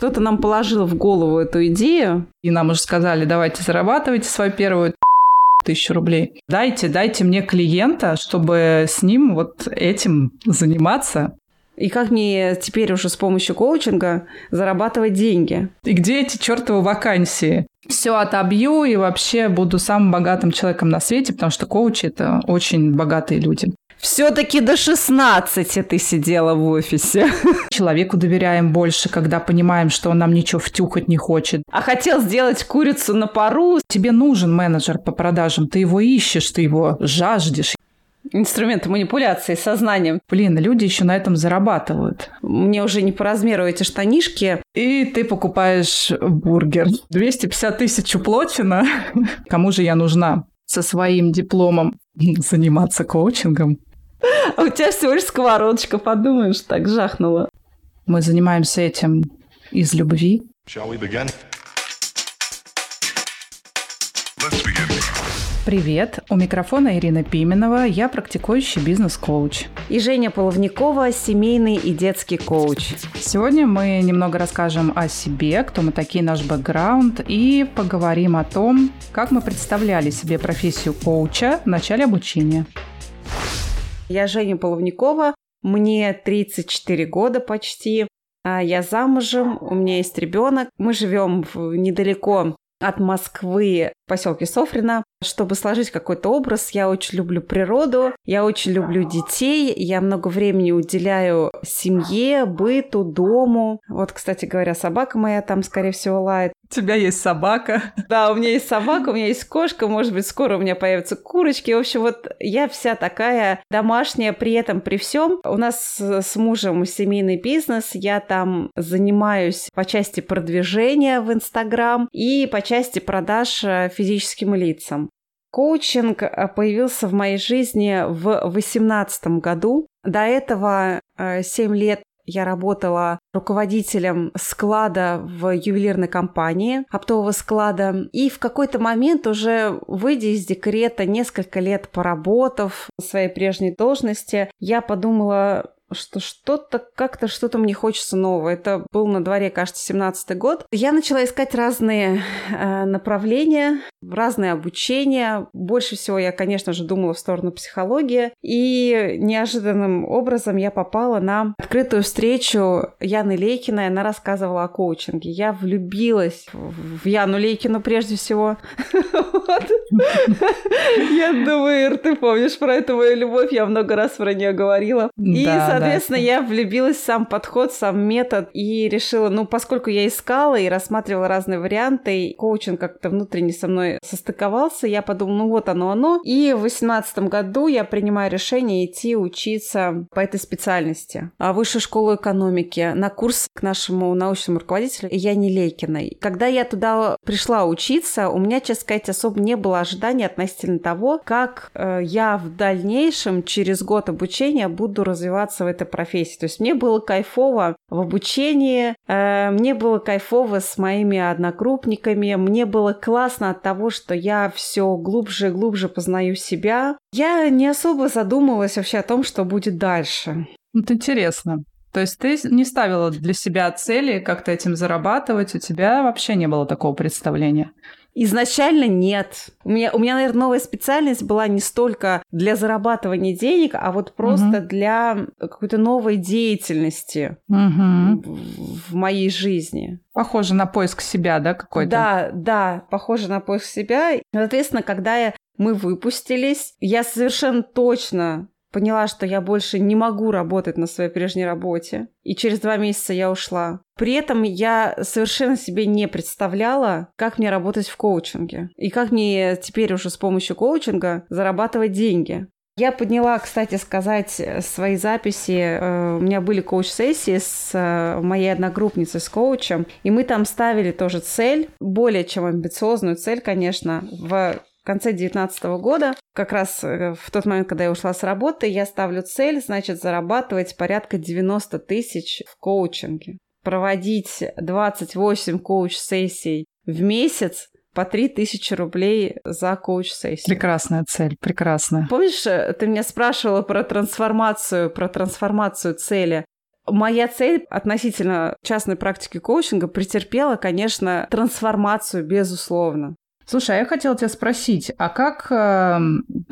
Кто-то нам положил в голову эту идею. И нам уже сказали, давайте зарабатывайте свою первую тысячу рублей. Дайте, дайте мне клиента, чтобы с ним вот этим заниматься. И как мне теперь уже с помощью коучинга зарабатывать деньги? И где эти чертовы вакансии? Все отобью и вообще буду самым богатым человеком на свете, потому что коучи это очень богатые люди. Все-таки до 16 ты сидела в офисе. Человеку доверяем больше, когда понимаем, что он нам ничего втюхать не хочет. А хотел сделать курицу на пару. Тебе нужен менеджер по продажам, ты его ищешь, ты его жаждешь. Инструменты манипуляции сознанием. Блин, люди еще на этом зарабатывают. Мне уже не по размеру эти штанишки. И ты покупаешь бургер. 250 тысяч уплочено. Кому же я нужна со своим дипломом заниматься коучингом? А у тебя всего лишь сковородочка, подумаешь, так жахнула. Мы занимаемся этим из любви. Привет, у микрофона Ирина Пименова, я практикующий бизнес-коуч. И Женя Половникова, семейный и детский коуч. Сегодня мы немного расскажем о себе, кто мы такие, наш бэкграунд, и поговорим о том, как мы представляли себе профессию коуча в начале обучения. Я Женя Половникова, мне 34 года почти. А я замужем, у меня есть ребенок. Мы живем недалеко от Москвы поселке Софрино. Чтобы сложить какой-то образ, я очень люблю природу, я очень люблю детей, я много времени уделяю семье, быту, дому. Вот, кстати говоря, собака моя там, скорее всего, лает. У тебя есть собака. Да, у меня есть собака, у меня есть кошка, может быть, скоро у меня появятся курочки. В общем, вот я вся такая домашняя, при этом, при всем. У нас с мужем семейный бизнес, я там занимаюсь по части продвижения в Инстаграм и по части продаж э, физическим лицам. Коучинг э, появился в моей жизни в 2018 году. До этого 7 э, лет я работала руководителем склада в ювелирной компании, оптового склада. И в какой-то момент, уже выйдя из декрета, несколько лет поработав в своей прежней должности, я подумала, что что-то, как-то что-то мне хочется нового. Это был на дворе, кажется, 17 год. Я начала искать разные э, направления, разные обучения. Больше всего я, конечно же, думала в сторону психологии. И неожиданным образом я попала на открытую встречу Яны Лейкиной. Она рассказывала о коучинге. Я влюбилась в Яну Лейкину прежде всего. Я думаю, ты помнишь про эту мою любовь, я много раз про нее говорила. И, Соответственно, я влюбилась в сам подход, сам метод и решила, ну, поскольку я искала и рассматривала разные варианты, коучинг как-то внутренне со мной состыковался, я подумала, ну вот оно оно. И в 2018 году я принимаю решение идти учиться по этой специальности. А высшую школу экономики на курс к нашему научному руководителю Яне Лейкиной. Когда я туда пришла учиться, у меня, честно сказать, особо не было ожиданий относительно того, как э, я в дальнейшем, через год обучения, буду развиваться в этой профессии. То есть мне было кайфово в обучении, э, мне было кайфово с моими одногруппниками, мне было классно от того, что я все глубже и глубже познаю себя. Я не особо задумывалась вообще о том, что будет дальше. Это интересно. То есть ты не ставила для себя цели как-то этим зарабатывать, у тебя вообще не было такого представления? Изначально нет. У меня, у меня, наверное, новая специальность была не столько для зарабатывания денег, а вот просто угу. для какой-то новой деятельности угу. в, в моей жизни. Похоже на поиск себя, да, какой-то? Да, да, похоже на поиск себя. Соответственно, когда я, мы выпустились, я совершенно точно поняла, что я больше не могу работать на своей прежней работе. И через два месяца я ушла. При этом я совершенно себе не представляла, как мне работать в коучинге. И как мне теперь уже с помощью коучинга зарабатывать деньги. Я подняла, кстати сказать, свои записи. Э, у меня были коуч-сессии с э, моей одногруппницей, с коучем, и мы там ставили тоже цель, более чем амбициозную цель, конечно, в в конце 2019 года, как раз э, в тот момент, когда я ушла с работы, я ставлю цель, значит, зарабатывать порядка 90 тысяч в коучинге. Проводить 28 коуч-сессий в месяц по 3000 рублей за коуч-сессию. Прекрасная цель, прекрасная. Помнишь, э, ты меня спрашивала про трансформацию, про трансформацию цели? моя цель относительно частной практики коучинга претерпела, конечно, трансформацию, безусловно. Слушай, а я хотела тебя спросить, а как э,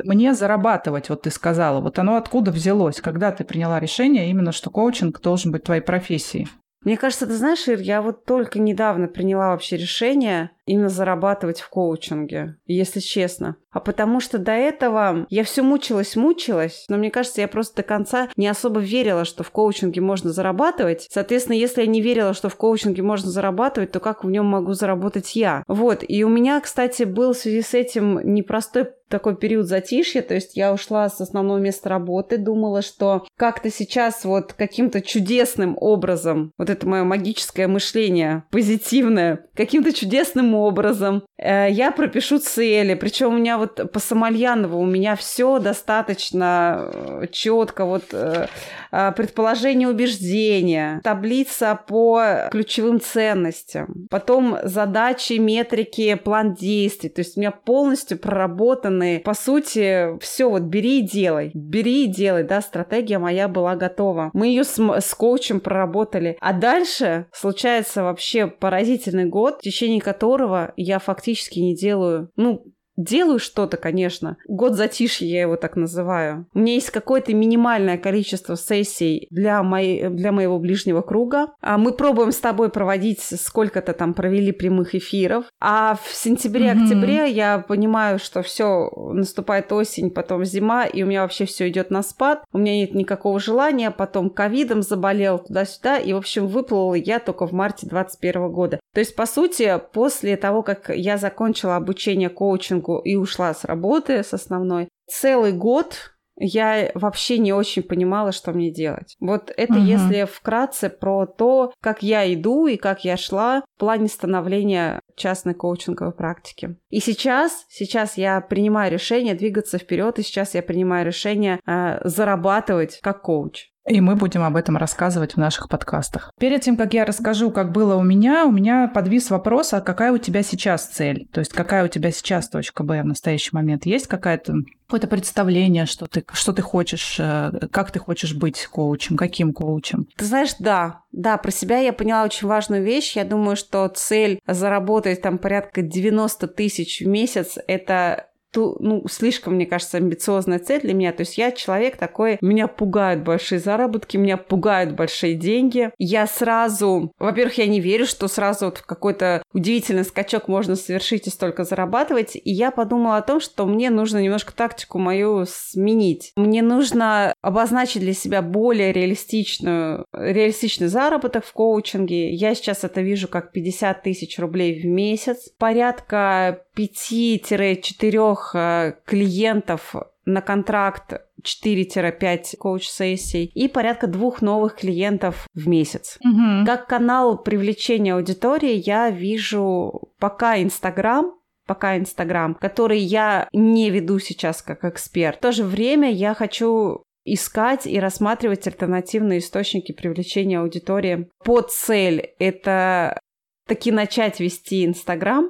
мне зарабатывать, вот ты сказала, вот оно откуда взялось, когда ты приняла решение именно, что коучинг должен быть твоей профессией? Мне кажется, ты знаешь, Ир, я вот только недавно приняла вообще решение именно зарабатывать в коучинге, если честно. А потому что до этого я все мучилась, мучилась, но мне кажется, я просто до конца не особо верила, что в коучинге можно зарабатывать. Соответственно, если я не верила, что в коучинге можно зарабатывать, то как в нем могу заработать я? Вот. И у меня, кстати, был в связи с этим непростой такой период затишья, то есть я ушла с основного места работы, думала, что как-то сейчас вот каким-то чудесным образом, вот это мое магическое мышление, позитивное, каким-то чудесным образом э, я пропишу цели. Причем у меня вот по Самальянову у меня все достаточно э, четко. Вот э, предположение убеждения, таблица по ключевым ценностям, потом задачи, метрики, план действий. То есть у меня полностью проработаны, по сути, все вот бери и делай, бери и делай, да, стратегия моя была готова. Мы ее с, с коучем проработали. А дальше случается вообще поразительный год, в течение которого я фактически не делаю, ну, делаю что-то, конечно. Год затишья я его так называю. У меня есть какое-то минимальное количество сессий для, моей, для моего ближнего круга. А мы пробуем с тобой проводить сколько-то там провели прямых эфиров. А в сентябре-октябре mm-hmm. я понимаю, что все наступает осень, потом зима, и у меня вообще все идет на спад. У меня нет никакого желания. Потом ковидом заболел туда-сюда. И, в общем, выплыла я только в марте 2021 года. То есть, по сути, после того, как я закончила обучение коучингу поскольку и ушла с работы, с основной. Целый год я вообще не очень понимала, что мне делать. Вот это угу. если вкратце про то, как я иду и как я шла в плане становления частной коучинговой практики. И сейчас, сейчас я принимаю решение двигаться вперед, и сейчас я принимаю решение э, зарабатывать как коуч. И мы будем об этом рассказывать в наших подкастах. Перед тем, как я расскажу, как было у меня, у меня подвис вопрос, а какая у тебя сейчас цель? То есть какая у тебя сейчас точка Б в настоящий момент? Есть какая-то какое-то представление, что ты, что ты хочешь, э, как ты хочешь быть коучем, каким коучем? Ты знаешь, да, да, про себя я поняла очень важную вещь. Я думаю, что цель заработать там порядка 90 тысяч в месяц – это ту, ну, слишком, мне кажется, амбициозная цель для меня. То есть я человек такой, меня пугают большие заработки, меня пугают большие деньги. Я сразу, во-первых, я не верю, что сразу вот в какой-то удивительный скачок можно совершить и столько зарабатывать. И я подумала о том, что мне нужно немножко тактику мою сменить. Мне нужно обозначить для себя более реалистичную, реалистичный заработок в коучинге. Я сейчас это вижу как 50 тысяч рублей в месяц. Порядка 5-4 э, клиентов на контракт 4-5 коуч-сессий и порядка двух новых клиентов в месяц. Угу. Как канал привлечения аудитории я вижу пока Инстаграм, пока Инстаграм, который я не веду сейчас как эксперт. В то же время я хочу искать и рассматривать альтернативные источники привлечения аудитории. Под цель это таки начать вести Инстаграм,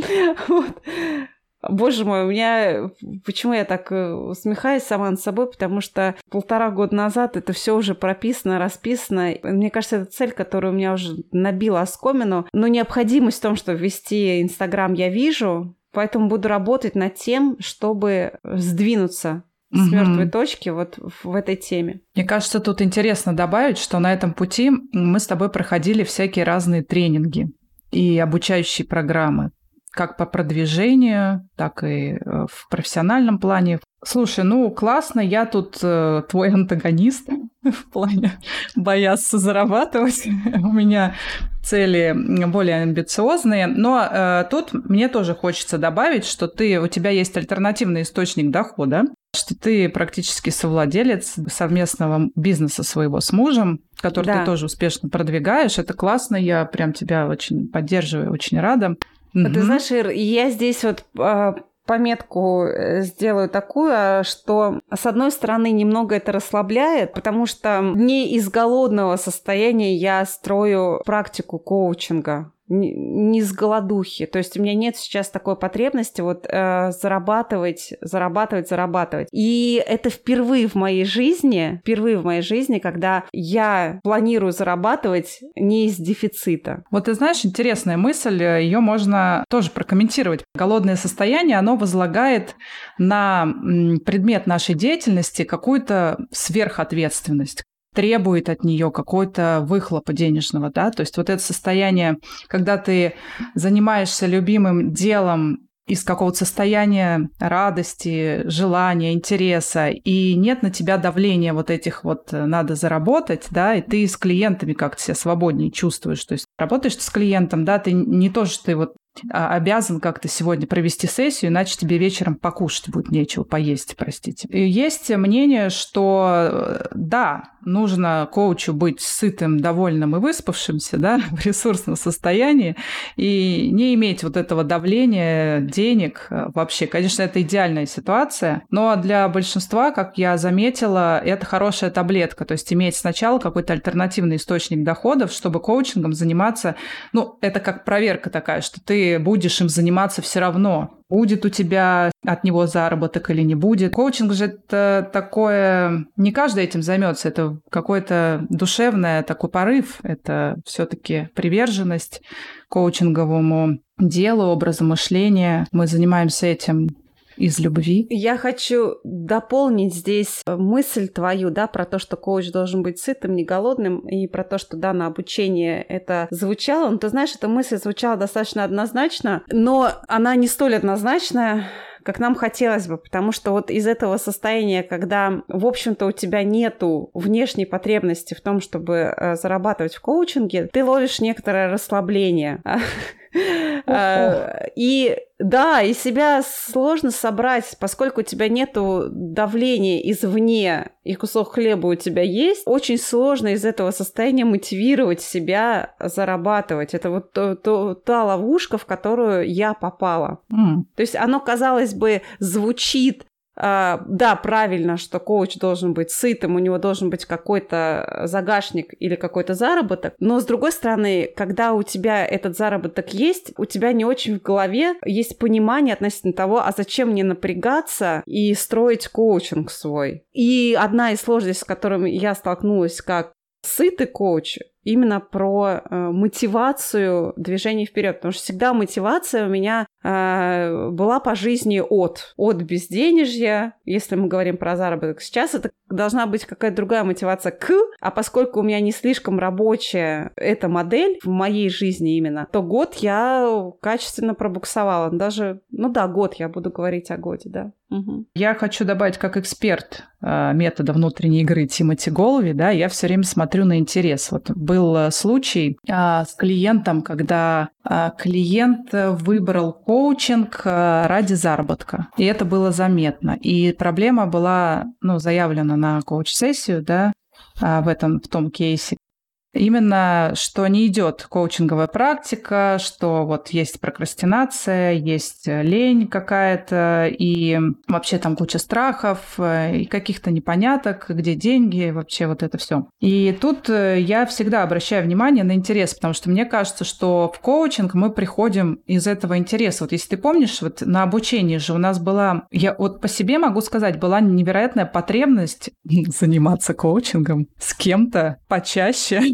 Вот. Боже мой, у меня... Почему я так э, усмехаюсь сама над собой? Потому что полтора года назад это все уже прописано, расписано. Мне кажется, это цель, которую у меня уже набила оскомину. Но необходимость в том, что ввести Инстаграм я вижу, поэтому буду работать над тем, чтобы сдвинуться с угу. мертвой точки вот в этой теме. Мне кажется, тут интересно добавить, что на этом пути мы с тобой проходили всякие разные тренинги и обучающие программы как по продвижению, так и э, в профессиональном плане. Слушай, ну классно, я тут э, твой антагонист в плане бояться зарабатывать. У меня цели более амбициозные, но э, тут мне тоже хочется добавить, что ты, у тебя есть альтернативный источник дохода, что ты практически совладелец совместного бизнеса своего с мужем, который да. ты тоже успешно продвигаешь. Это классно, я прям тебя очень поддерживаю, очень рада. Mm-hmm. Ты знаешь, Ир, я здесь вот а, пометку э, сделаю такую, а, что с одной стороны немного это расслабляет, потому что не из голодного состояния я строю практику коучинга. Не с голодухи. То есть у меня нет сейчас такой потребности вот э, зарабатывать, зарабатывать, зарабатывать. И это впервые в моей жизни, впервые в моей жизни, когда я планирую зарабатывать не из дефицита. Вот ты знаешь, интересная мысль, ее можно тоже прокомментировать. Голодное состояние, оно возлагает на предмет нашей деятельности какую-то сверхответственность требует от нее какой-то выхлопа денежного, да, то есть вот это состояние, когда ты занимаешься любимым делом из какого-то состояния радости, желания, интереса, и нет на тебя давления вот этих вот э, надо заработать, да, и ты с клиентами как-то себя свободнее чувствуешь. То есть работаешь с клиентом, да, ты не то, что ты вот обязан как-то сегодня провести сессию, иначе тебе вечером покушать будет нечего, поесть, простите. И есть мнение, что э, да, нужно коучу быть сытым, довольным и выспавшимся, да, в ресурсном состоянии, и не иметь вот этого давления денег э, вообще. Конечно, это идеальная ситуация, но для большинства, как я заметила, это хорошая таблетка, то есть иметь сначала какой-то альтернативный источник доходов, чтобы коучингом заниматься, ну, это как проверка такая, что ты будешь им заниматься все равно, будет у тебя от него заработок или не будет. Коучинг же это такое... Не каждый этим займется. Это какой-то душевный такой порыв. Это все таки приверженность коучинговому делу, образу мышления. Мы занимаемся этим из любви. Я хочу дополнить здесь э, мысль твою, да, про то, что коуч должен быть сытым, не голодным, и про то, что, да, на обучение это звучало. Ну, ты знаешь, эта мысль звучала достаточно однозначно, но она не столь однозначная, как нам хотелось бы, потому что вот из этого состояния, когда, в общем-то, у тебя нету внешней потребности в том, чтобы э, зарабатывать в коучинге, ты ловишь некоторое расслабление. А, и да, и себя сложно собрать, поскольку у тебя нету давления извне, и кусок хлеба у тебя есть, очень сложно из этого состояния мотивировать себя зарабатывать. Это вот то, то, та ловушка, в которую я попала. Mm. То есть оно, казалось бы, звучит да, правильно, что коуч должен быть сытым, у него должен быть какой-то загашник или какой-то заработок. Но с другой стороны, когда у тебя этот заработок есть, у тебя не очень в голове есть понимание относительно того, а зачем мне напрягаться и строить коучинг свой. И одна из сложностей, с которыми я столкнулась как сытый коуч, именно про э, мотивацию движения вперед, потому что всегда мотивация у меня э, была по жизни от, от безденежья, если мы говорим про заработок. Сейчас это должна быть какая-то другая мотивация к, а поскольку у меня не слишком рабочая эта модель в моей жизни именно, то год я качественно пробуксовала. Даже, ну да, год, я буду говорить о годе, да. Угу. Я хочу добавить, как эксперт метода внутренней игры Тимати Голови, да, я все время смотрю на интерес. Вот был э, случай а, с клиентом, когда а, клиент выбрал коучинг а, ради заработка, и это было заметно. И проблема была, ну, заявлена на коуч-сессию, да, в этом, в том кейсе, Именно, что не идет коучинговая практика, что вот есть прокрастинация, есть лень какая-то, и вообще там куча страхов, э, и каких-то непоняток, где деньги, вообще вот это все. И тут э, я всегда обращаю внимание на интерес, потому что мне кажется, что в коучинг мы приходим из этого интереса. Вот если ты помнишь, вот на обучении же у нас была, я вот по себе могу сказать, была невероятная потребность заниматься коучингом с кем-то почаще,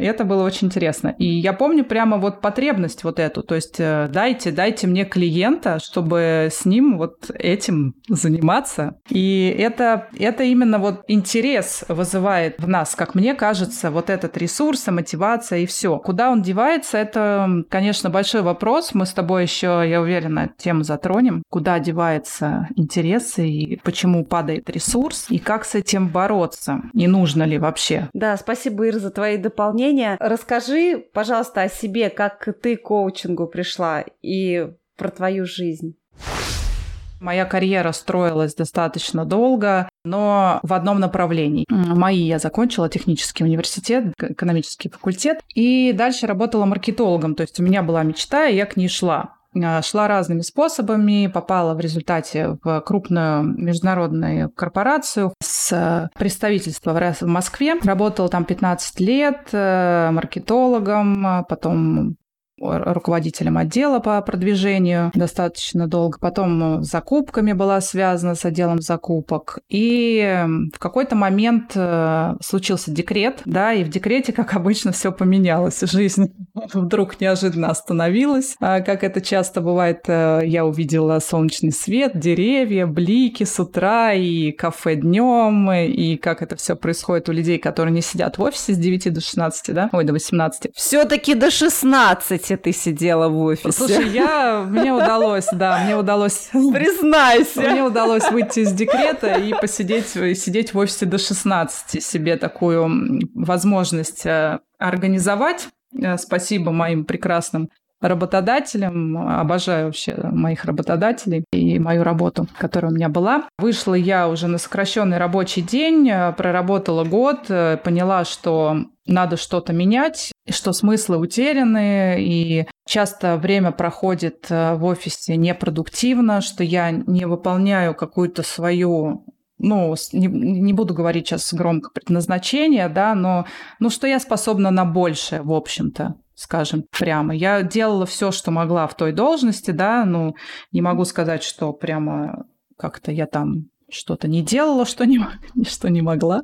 и это было очень интересно. И я помню прямо вот потребность вот эту. То есть э, дайте, дайте мне клиента, чтобы с ним вот этим заниматься. И это, это именно вот интерес вызывает в нас, как мне кажется, вот этот ресурс, мотивация и все. Куда он девается, это, конечно, большой вопрос. Мы с тобой еще, я уверена, тему затронем. Куда девается интерес и почему падает ресурс, и как с этим бороться, и нужно ли вообще. Да, спасибо, Ир, за твои дополнения. Расскажи, пожалуйста, о себе, как ты к коучингу пришла и про твою жизнь. Моя карьера строилась достаточно долго, но в одном направлении. Мои я закончила технический университет, экономический факультет, и дальше работала маркетологом. То есть у меня была мечта, и я к ней шла. А, шла разными способами, попала в результате в крупную международную корпорацию с представительства в Москве. Работала там 15 лет э, маркетологом, потом руководителем отдела по продвижению достаточно долго. Потом с закупками была связана с отделом закупок. И в какой-то момент э, случился декрет, да, и в декрете, как обычно, все поменялось. Жизнь вдруг неожиданно остановилась. А как это часто бывает, э, я увидела солнечный свет, деревья, блики с утра и кафе днем, и как это все происходит у людей, которые не сидят в офисе с 9 до 16, да? Ой, до 18. Все-таки до 16 ты сидела в офисе. Слушай, я, мне удалось, да, мне удалось... Признайся. Мне удалось выйти из декрета и посидеть, сидеть в офисе до 16, себе такую возможность э, организовать. Э, спасибо моим прекрасным работодателем. Обожаю вообще моих работодателей и мою работу, которая у меня была. Вышла я уже на сокращенный рабочий день, э, проработала год, э, поняла, что надо что-то менять, что смыслы утеряны, и часто время проходит э, в офисе непродуктивно, что я не выполняю какую-то свою ну, не, не буду говорить сейчас громко предназначение, да, но ну, что я способна на большее, в общем-то скажем прямо. Я делала все, что могла в той должности, да, ну, не могу сказать, что прямо как-то я там что-то не делала, что не, что не могла.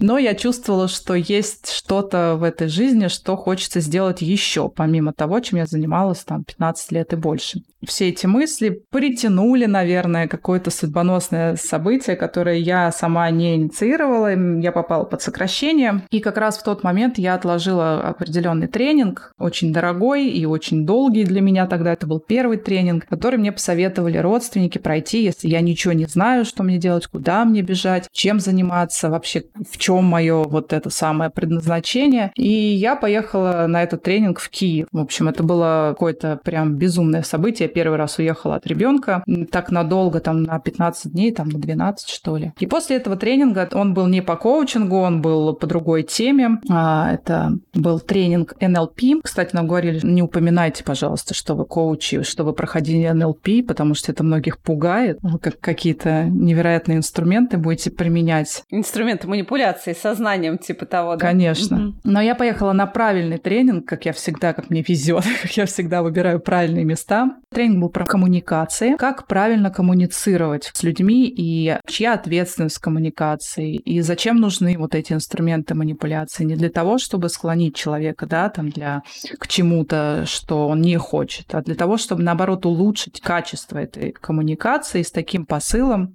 Но я чувствовала, что есть что-то в этой жизни, что хочется сделать еще, помимо того, чем я занималась там 15 лет и больше. Все эти мысли притянули, наверное, какое-то судьбоносное событие, которое я сама не инициировала. Я попала под сокращение. И как раз в тот момент я отложила определенный тренинг, очень дорогой и очень долгий для меня тогда. Это был первый тренинг, который мне посоветовали родственники пройти, если я ничего не знаю, что мне делать, куда мне бежать, чем заниматься, вообще в чем мое вот это самое предназначение. И я поехала на этот тренинг в Киев. В общем, это было какое-то прям безумное событие. Я первый раз уехала от ребенка так надолго, там на 15 дней, там на 12 что ли. И после этого тренинга он был не по коучингу, он был по другой теме. А, это был тренинг NLP. Кстати, нам говорили, не упоминайте, пожалуйста, что вы коучи, что вы проходили NLP, потому что это многих пугает. Как какие-то невероятные инструменты будете применять. Инструменты манипуляции манипуляции сознанием типа того, да? Конечно. Угу. Но я поехала на правильный тренинг, как я всегда, как мне везет, как я всегда выбираю правильные места. Тренинг был про коммуникации, как правильно коммуницировать с людьми и чья ответственность в коммуникации, и зачем нужны вот эти инструменты манипуляции. Не для того, чтобы склонить человека, да, там, для, к чему-то, что он не хочет, а для того, чтобы, наоборот, улучшить качество этой коммуникации с таким посылом,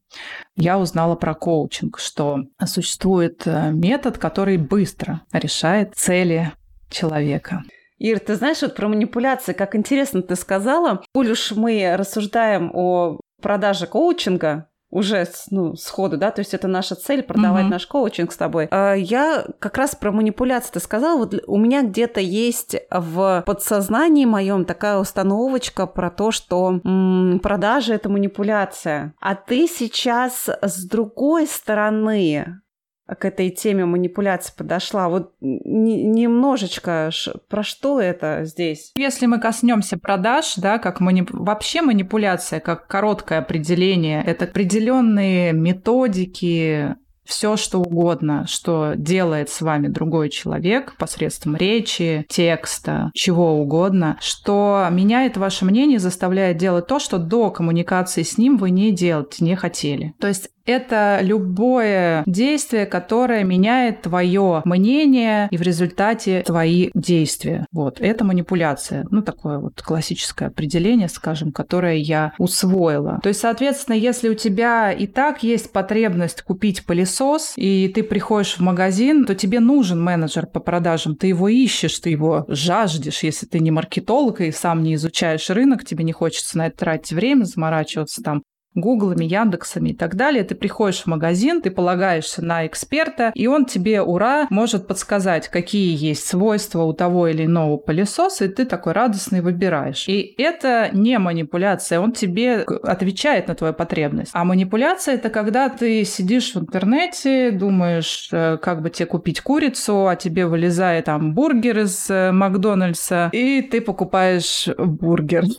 я узнала про коучинг, что существует э, метод, который быстро решает цели человека. Ир, ты знаешь, вот про манипуляции, как интересно ты сказала, коль уж мы рассуждаем о продаже коучинга, уже ну, сходу, да, то есть это наша цель продавать mm-hmm. наш коучинг с тобой. А, я как раз про манипуляции ты сказала, вот у меня где-то есть в подсознании моем такая установочка про то, что м- продажа это манипуляция. А ты сейчас с другой стороны к этой теме манипуляции подошла. Вот немножечко про что это здесь? Если мы коснемся продаж, да, как манип... вообще манипуляция, как короткое определение, это определенные методики, все что угодно, что делает с вами другой человек посредством речи, текста, чего угодно, что меняет ваше мнение, заставляет делать то, что до коммуникации с ним вы не делать не хотели. То есть это любое действие, которое меняет твое мнение и в результате твои действия. Вот, это манипуляция. Ну, такое вот классическое определение, скажем, которое я усвоила. То есть, соответственно, если у тебя и так есть потребность купить пылесос, и ты приходишь в магазин, то тебе нужен менеджер по продажам. Ты его ищешь, ты его жаждешь. Если ты не маркетолог и сам не изучаешь рынок, тебе не хочется на это тратить время, заморачиваться там Гуглами, Яндексами и так далее. Ты приходишь в магазин, ты полагаешься на эксперта, и он тебе, ура, может подсказать, какие есть свойства у того или иного пылесоса, и ты такой радостный выбираешь. И это не манипуляция, он тебе отвечает на твою потребность. А манипуляция — это когда ты сидишь в интернете, думаешь, э, как бы тебе купить курицу, а тебе вылезает там бургер из э, Макдональдса, и ты покупаешь бургер.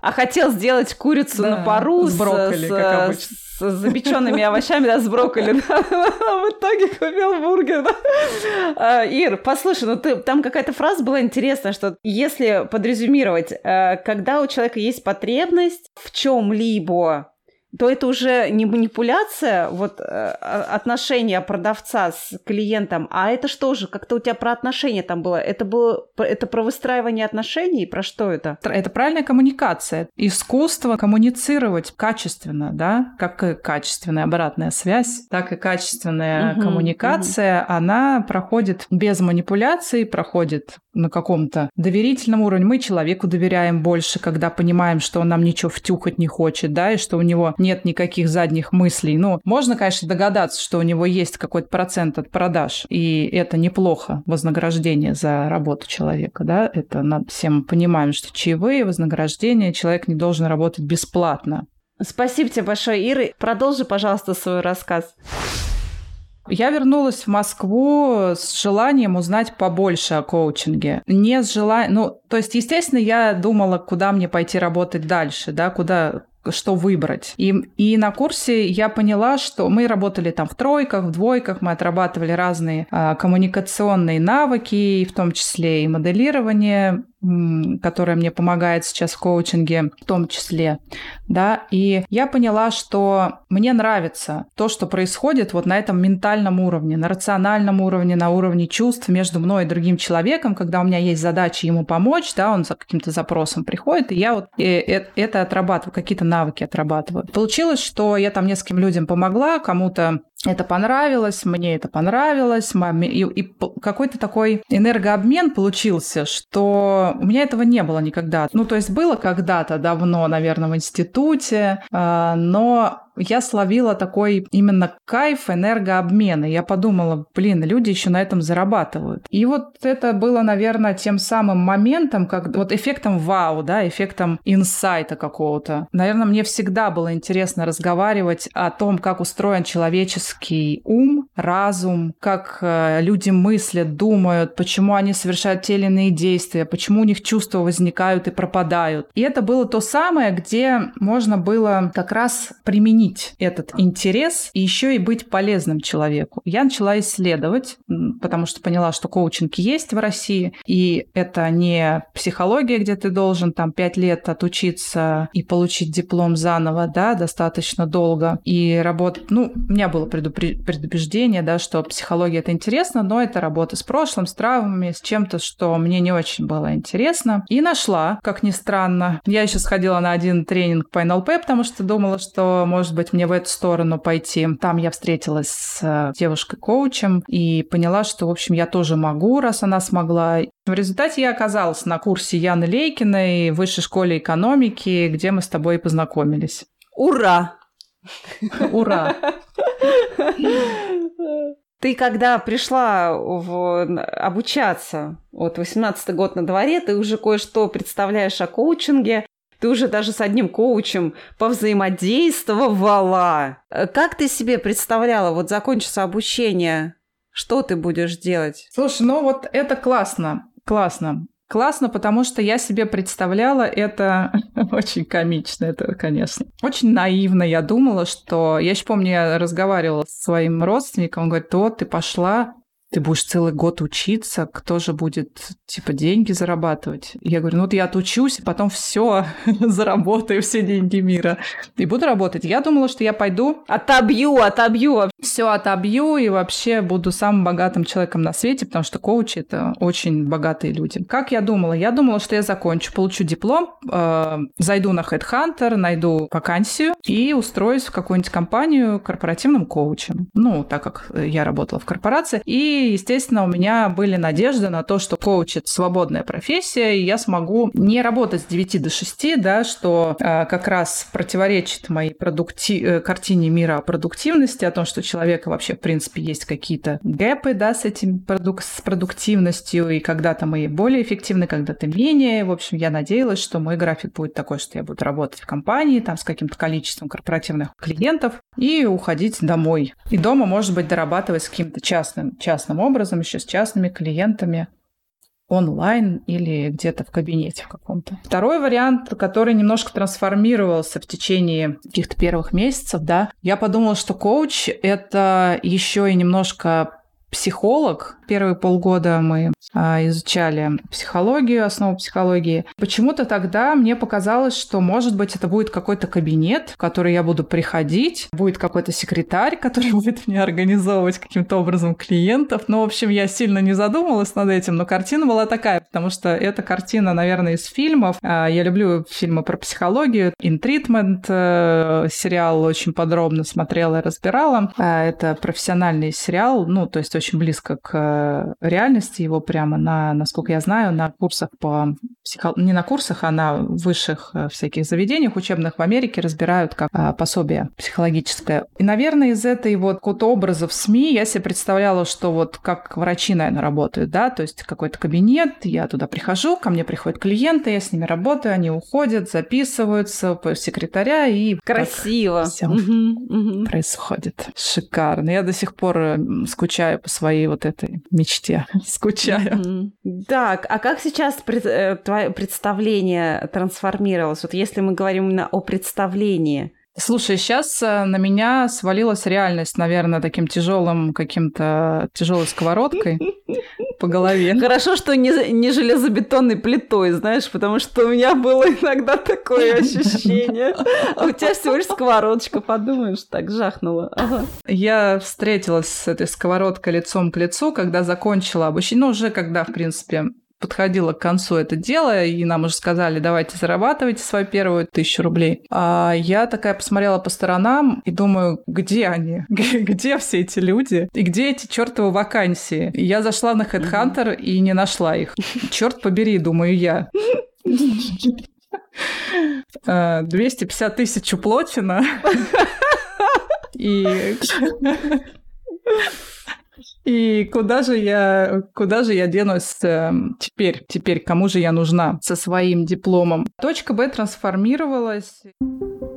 А хотел сделать курицу на пару с, брокколи, с, как обычно. с запеченными овощами, да, с брокколи. В итоге купил бургер. А, Ир, послушай, ну ты, там какая-то фраза была интересная, что если подрезюмировать, э, когда у человека есть потребность в чем-либо, то это уже не манипуляция, вот э, отношения продавца с клиентом, а это что же, как-то у тебя про отношения там было? Это было, это про выстраивание отношений? Про что это? Это правильная коммуникация. Искусство коммуницировать качественно, да, как качественная обратная связь, так и качественная угу, коммуникация, угу. она проходит без манипуляций, проходит на каком-то доверительном уровне. Мы человеку доверяем больше, когда понимаем, что он нам ничего втюхать не хочет, да, и что у него нет никаких задних мыслей. Ну, можно, конечно, догадаться, что у него есть какой-то процент от продаж, и это неплохо, вознаграждение за работу человека, да, это над всем понимаем, что чаевые, вознаграждение, человек не должен работать бесплатно. Спасибо тебе большое, Ира. Продолжи, пожалуйста, свой рассказ. Я вернулась в Москву с желанием узнать побольше о коучинге. Не с желанием... Ну, то есть, естественно, я думала, куда мне пойти работать дальше, да, куда что выбрать. И, и на курсе я поняла, что мы работали там в тройках, в двойках, мы отрабатывали разные а, коммуникационные навыки, в том числе и моделирование которая мне помогает сейчас в коучинге в том числе, да, и я поняла, что мне нравится то, что происходит вот на этом ментальном уровне, на рациональном уровне, на уровне чувств между мной и другим человеком, когда у меня есть задача ему помочь, да, он за каким-то запросом приходит, и я вот э, э, это отрабатываю, какие-то навыки отрабатываю. Получилось, что я там нескольким людям помогла, кому-то это понравилось, мне это понравилось, маме. И, и какой-то такой энергообмен получился, что у меня этого не было никогда. Ну, то есть было когда-то давно, наверное, в институте, а, но я словила такой именно кайф энергообмена. Я подумала, блин, люди еще на этом зарабатывают. И вот это было, наверное, тем самым моментом, как вот эффектом вау, да, эффектом инсайта какого-то. Наверное, мне всегда было интересно разговаривать о том, как устроен человеческий ум, разум, как э, люди мыслят, думают, почему они совершают те или иные действия, почему у них чувства возникают и пропадают. И это было то самое, где можно было как раз применить сохранить этот интерес и еще и быть полезным человеку. Я начала исследовать, потому что поняла, что коучинг есть в России, и это не психология, где ты должен там пять лет отучиться и получить диплом заново, да, достаточно долго, и работать, ну, у меня было предубеждение, да, что психология это интересно, но это работа с прошлым, с травмами, с чем-то, что мне не очень было интересно. И нашла, как ни странно. Я еще сходила на один тренинг по НЛП, потому что думала, что, может быть, мне в эту сторону пойти. Там я встретилась с э, девушкой-коучем и поняла, что, в общем, я тоже могу, раз она смогла. В результате я оказалась на курсе Яны Лейкиной в Высшей школе экономики, где мы с тобой познакомились. Ура! Ура! Ты когда пришла в, обучаться, вот 18 год на дворе, ты уже кое-что представляешь о коучинге, ты уже даже с одним коучем повзаимодействовала. Как ты себе представляла, вот закончится обучение, что ты будешь делать? Слушай, ну вот это классно, классно. Классно, потому что я себе представляла это очень комично, это, конечно. Очень наивно я думала, что... Я еще помню, я разговаривала с своим родственником, он говорит, вот ты пошла ты будешь целый год учиться, кто же будет, типа, деньги зарабатывать? Я говорю, ну вот я отучусь, потом все заработаю, все деньги мира, и буду работать. Я думала, что я пойду... Отобью, отобью. Все отобью, и вообще буду самым богатым человеком на свете, потому что коучи — это очень богатые люди. Как я думала? Я думала, что я закончу, получу диплом, э, зайду на Headhunter, найду вакансию и устроюсь в какую-нибудь компанию корпоративным коучем. Ну, так как я работала в корпорации. И естественно, у меня были надежды на то, что коуч – это свободная профессия, и я смогу не работать с 9 до 6, да, что э, как раз противоречит моей продукти... Э, картине мира о продуктивности, о том, что у человека вообще, в принципе, есть какие-то гэпы, да, с этим продук... с продуктивностью, и когда-то мы более эффективны, когда-то менее. В общем, я надеялась, что мой график будет такой, что я буду работать в компании, там, с каким-то количеством корпоративных клиентов, и уходить домой. И дома, может быть, дорабатывать с каким-то частным, частным частным образом, еще с частными клиентами. онлайн или где-то в кабинете в каком-то. Второй вариант, который немножко трансформировался в течение каких-то первых месяцев, да, я подумала, что коуч — это еще и немножко психолог. Первые полгода мы а, изучали психологию, основу психологии. Почему-то тогда мне показалось, что, может быть, это будет какой-то кабинет, в который я буду приходить, будет какой-то секретарь, который будет мне организовывать каким-то образом клиентов. Ну, в общем, я сильно не задумывалась над этим, но картина была такая, потому что эта картина, наверное, из фильмов. А, я люблю фильмы про психологию. In Treatment э, сериал очень подробно смотрела и разбирала. А, это профессиональный сериал, ну, то есть очень близко к э, реальности его прямо на, насколько я знаю, на курсах по психо... не на курсах, а на высших э, всяких заведениях учебных в Америке разбирают как а, пособие психологическое. И, наверное, из этой вот какого-то образа в СМИ я себе представляла, что вот как врачи, наверное, работают, да, то есть какой-то кабинет, я туда прихожу, ко мне приходят клиенты, я с ними работаю, они уходят, записываются по секретаря и красиво все угу, угу. происходит. Шикарно. Я до сих пор скучаю по своей вот этой мечте, скучаю. Так, а как сейчас э, твое представление трансформировалось? Вот если мы говорим именно о представлении, Слушай, сейчас э, на меня свалилась реальность, наверное, таким тяжелым каким-то тяжелой сковородкой по голове. Хорошо, что не, не железобетонной плитой, знаешь, потому что у меня было иногда такое ощущение. А у тебя всего лишь сковородочка, подумаешь, так жахнула. Ага. Я встретилась с этой сковородкой лицом к лицу, когда закончила обучение, ну, уже когда, в принципе, подходило к концу это дело, и нам уже сказали, давайте зарабатывайте свою первую тысячу рублей. А я такая посмотрела по сторонам и думаю, где они? Где все эти люди? И где эти чертовы вакансии? И я зашла на Headhunter и не нашла их. Черт побери, думаю я. 250 тысяч уплочено. И и куда же я, куда же я денусь э, теперь? Теперь кому же я нужна со своим дипломом? Точка Б трансформировалась.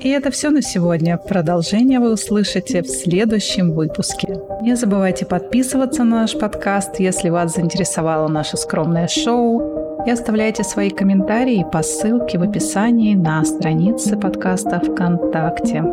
И это все на сегодня. Продолжение вы услышите в следующем выпуске. Не забывайте подписываться на наш подкаст, если вас заинтересовало наше скромное шоу. И оставляйте свои комментарии по ссылке в описании на странице подкаста ВКонтакте.